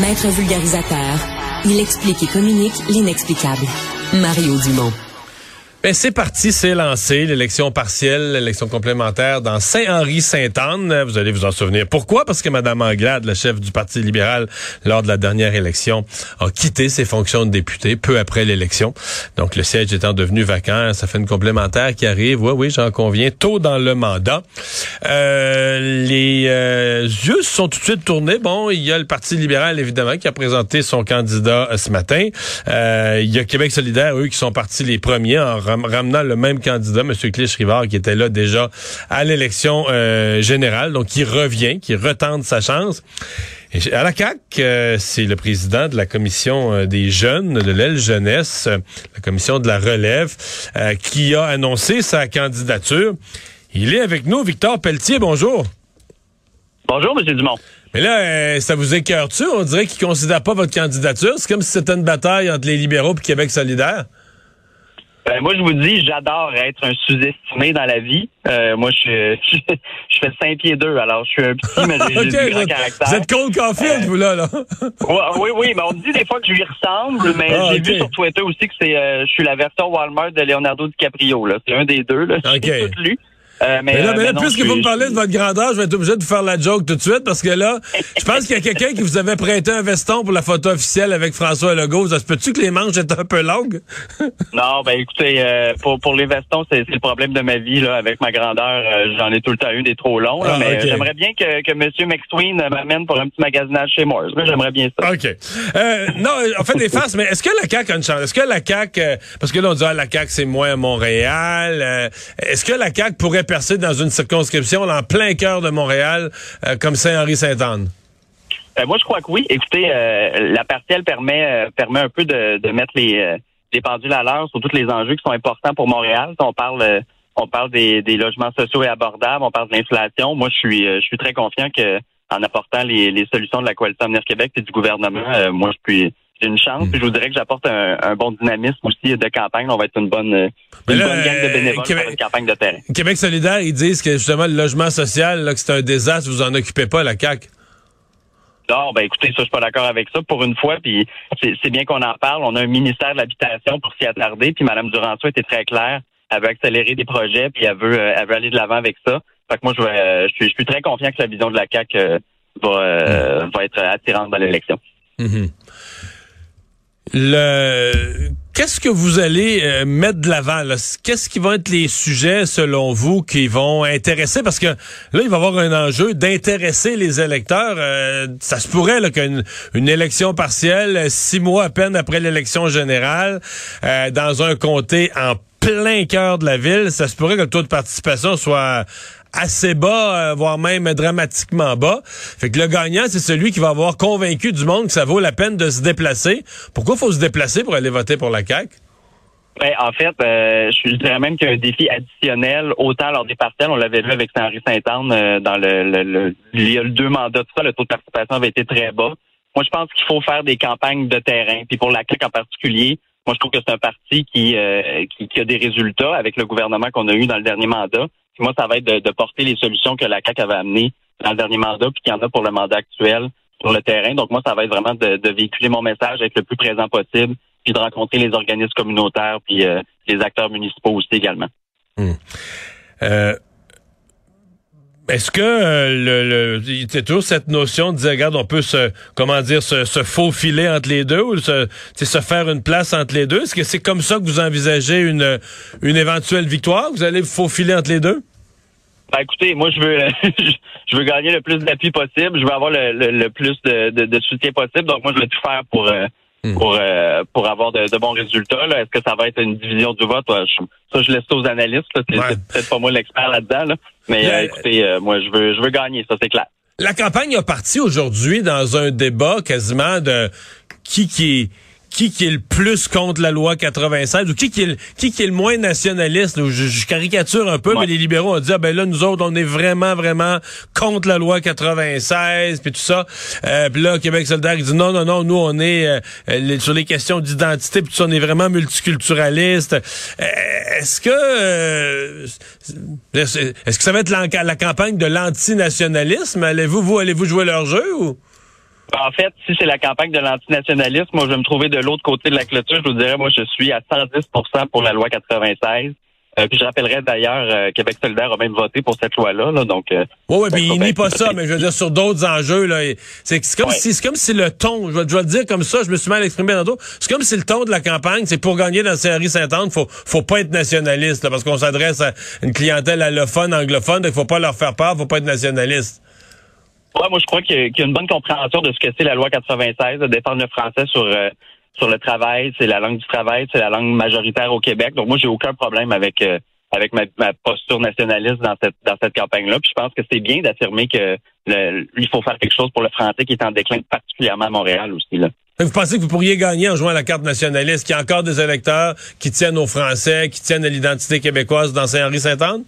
Maître vulgarisateur, il explique et communique l'inexplicable. Mario Dumont. Ben, c'est parti, c'est lancé, l'élection partielle, l'élection complémentaire dans Saint-Henri-Sainte-Anne. Vous allez vous en souvenir. Pourquoi? Parce que Mme Anglade, la chef du Parti libéral, lors de la dernière élection, a quitté ses fonctions de député peu après l'élection. Donc, le siège étant devenu vacant, ça fait une complémentaire qui arrive, oui, oui, j'en conviens, tôt dans le mandat. Euh, les euh, yeux sont tout de suite tournés. Bon, il y a le Parti libéral, évidemment, qui a présenté son candidat euh, ce matin. Euh, il y a Québec solidaire, eux, qui sont partis les premiers en ramenant le même candidat, M. Clich-Rivard, qui était là déjà à l'élection euh, générale, donc qui revient, qui retente sa chance. Et à la CAC, euh, c'est le président de la commission euh, des jeunes, de l'aile jeunesse, la commission de la relève, qui a annoncé sa candidature. Il est avec nous, Victor Pelletier, bonjour. Bonjour, M. Dumont. Mais là, ça vous écœure-tu? On dirait qu'il ne considère pas votre candidature. C'est comme si c'était une bataille entre les libéraux et Québec solidaire. Ben, moi, je vous dis, j'adore être un sous-estimé dans la vie. Euh, moi, je, je, je fais 5 pieds 2, alors je suis un petit, mais j'ai du grand caractère. Vous êtes Cole Caulfield, vous, là, là. oui, oui, mais on dit des fois que je lui ressemble, mais ah, j'ai vu sur Twitter aussi que c'est, euh, je suis la version Walmart de Leonardo DiCaprio, là. C'est un des deux, là. J'ai tout lu. Euh, mais, là, mais là, puisque vous me parlez de votre grandeur, je vais être obligé de vous faire la joke tout de suite parce que là, je pense qu'il y a quelqu'un qui vous avait prêté un veston pour la photo officielle avec François Legault. Ça se peut-tu que les manches étaient un peu longues? non, ben écoutez, euh, pour, pour les vestons, c'est le problème de ma vie là. Avec ma grandeur, euh, j'en ai tout le temps eu des trop longs. Là, ah, mais j'aimerais bien que, que M. McSween m'amène pour un petit magasinage chez moi. J'aimerais bien ça. OK. non, en fait, des faces, mais est-ce que la CAQ a une chance? Est-ce que la CAQ, parce que là, on dit, ah, la CAQ, c'est moins à Montréal. est-ce que la CAQ pourrait dans une circonscription en plein cœur de Montréal, euh, comme Saint-Henri-Sainte-Anne? Euh, moi, je crois que oui. Écoutez, euh, la partielle permet permet un peu de, mettre les, les pendules à l'heure sur tous les enjeux qui sont importants pour Montréal. On parle on parle des, logements sociaux et abordables, on parle de l'inflation. Moi, je suis je suis très confiant que en apportant les, les solutions de la coalition Avenir Québec et du gouvernement, moi, je suis une chance. Puis je vous dirais que j'apporte un, bon dynamisme aussi de campagne. On va être une bonne, une bonne gang de bénévoles pour une campagne de terrain. Québec solidaire, ils disent que justement le logement social, là, que c'est un désastre, vous en occupez pas, la CAQ. Non, ben écoutez, ça, je suis pas d'accord avec ça pour une fois, puis c'est bien qu'on en parle. On a un ministère de l'habitation pour s'y attarder, puis Mme Duranceau était très claire. Elle veut accélérer des projets, puis elle veut, elle veut aller de l'avant avec ça. Fait que moi, je, je, suis, je suis très confiant que la vision de la CAQ euh, va, va être attirante dans l'élection. Mm-hmm. Le qu'est-ce que vous allez euh, mettre de l'avant Qu'est-ce qui vont être les sujets selon vous qui vont intéresser? Parce que là il va y avoir un enjeu d'intéresser les électeurs. Euh, ça se pourrait qu'une une élection partielle six mois à peine après l'élection générale euh, dans un comté en plein cœur de la ville, ça se pourrait que le taux de participation soit assez bas, euh, voire même dramatiquement bas. Fait que le gagnant, c'est celui qui va avoir convaincu du monde que ça vaut la peine de se déplacer. Pourquoi faut se déplacer pour aller voter pour la CAQ? Ben, en fait, euh, je dirais même qu'il y a un défi additionnel, autant lors des partiels, on l'avait vu avec Saint-Henri-Sainte-Anne euh, dans le, le, il y a deux mandats, tout ça, le taux de participation avait été très bas. Moi, je pense qu'il faut faire des campagnes de terrain. Puis pour la CAQ en particulier, moi, je trouve que c'est un parti qui, qui, qui, a des résultats avec le gouvernement qu'on a eu dans le dernier mandat moi, ça va être de, porter les solutions que la CAQ avait amenées dans le dernier mandat, puis qu'il y en a pour le mandat actuel sur le terrain. Donc, moi, ça va être vraiment de, véhiculer mon message, être le plus présent possible, puis de rencontrer les organismes communautaires, puis euh, les acteurs municipaux aussi également. Hmm. Euh, est-ce que euh, le, le c'est toujours cette notion de dire regarde on peut se comment dire se, se faufiler entre les deux ou se, se faire une place entre les deux? Est-ce que c'est comme ça que vous envisagez une une éventuelle victoire? Vous allez vous faufiler entre les deux? Ben, écoutez, moi je veux je veux gagner le plus d'appui possible, je veux avoir le, le, plus de, de, soutien possible, donc moi je vais tout faire pour euh, Hmm. pour euh, pour avoir de, bons résultats. Est-ce que ça va être une division du vote? ça, je laisse aux analystes. C'est peut-être pas moi l'expert là-dedans. Mais euh, écoutez, euh, moi, je veux je veux gagner, ça c'est clair. La campagne a parti aujourd'hui dans un débat quasiment de qui qui qui qui est le plus contre la loi 96 ou qui qui est le, qui qui est le moins nationaliste? Je, caricature un peu, mais les libéraux ont dit ah ben là nous autres on est vraiment vraiment contre la loi 96 puis tout ça. Euh, puis là Québec solidaire il dit non non non nous on est euh, sur les questions d'identité puis on est vraiment multiculturaliste. Euh, est-ce que euh, est-ce que ça va être la, la campagne de l'antinationalisme? Allez-vous vous allez-vous jouer leur jeu ou? En fait, si c'est la campagne de l'antinationalisme, moi, je vais me trouver de l'autre côté de la clôture. Je vous dirais, moi, je suis à 110% pour la loi 96. Euh, puis je rappellerai d'ailleurs, euh, Québec solidaire a même voté pour cette loi-là. Là, donc, euh, oui, oui, mais il nie pas ça, mais je veux dire, sur d'autres enjeux, là, c'est comme si c'est comme si le ton, je vais, je vais, le dire comme ça, je me suis mal exprimé tantôt, c'est comme si le ton de la campagne, c'est pour gagner dans Saint-Henri Saint-Anne, faut faut pas être nationaliste, là, parce qu'on s'adresse à une clientèle allophone, anglophone, donc faut pas leur faire peur, faut pas être nationaliste. Ouais, moi je crois qu'il y, a une bonne compréhension de ce que c'est la loi 96, de défendre le français sur euh, sur le travail, c'est la langue du travail, c'est la langue majoritaire au Québec. Donc moi, j'ai aucun problème avec euh, avec ma, posture nationaliste dans cette dans cette campagne-là. Puis je pense que c'est bien d'affirmer que il faut faire quelque chose pour le français qui est en déclin, particulièrement à Montréal aussi là. Vous pensez que vous pourriez gagner en jouant à la carte nationaliste, qu'il y a encore des électeurs qui tiennent au français, qui tiennent à l'identité québécoise dans Saint-Henri-Saint-Anne?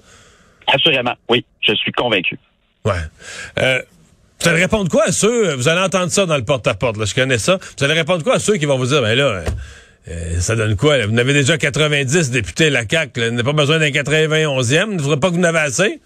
Assurément, oui, je suis convaincu. Ouais. Euh, vous allez répondre quoi à ceux, vous allez entendre ça dans le porte-à-porte, là, je connais ça. Vous allez répondre quoi à ceux qui vont vous dire, ben là, euh, euh, ça donne quoi? Vous n'avez déjà 90 députés la CAQ, vous n'avez pas besoin d'un 91e, ne faudrait pas que vous n'avez assez?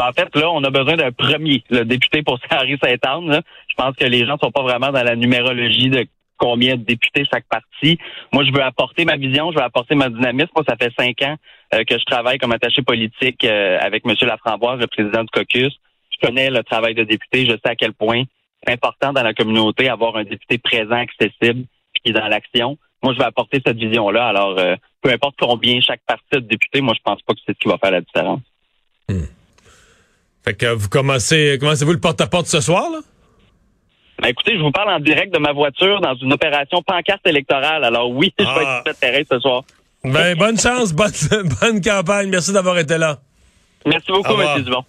En fait, là, on a besoin d'un premier, le député pour Saint-Henri-Saint-Anne. Je pense que les gens sont pas vraiment dans la numérologie de combien de députés chaque parti. Moi, je veux apporter ma vision, je veux apporter ma dynamisme. Moi, ça fait cinq ans euh, que je travaille comme attaché politique avec M. Laframboise, le président du caucus je connais le travail de député, je sais à quel point c'est important dans la communauté avoir un député présent, accessible, qui est dans l'action. Moi, je vais apporter cette vision-là. Alors, euh, peu importe combien chaque parti de député, moi, je pense pas que c'est ce qui va faire la différence. Hmm. Fait que vous commencez, commencez-vous le porte-à-porte ce soir, là? Ben, écoutez, je vous parle en direct de ma voiture dans une opération pancarte électorale. Alors oui, je vais être sur le terrain ce soir. Ben, bonne chance, bonne, bonne campagne. Merci d'avoir été là. Merci beaucoup, M. Dumont.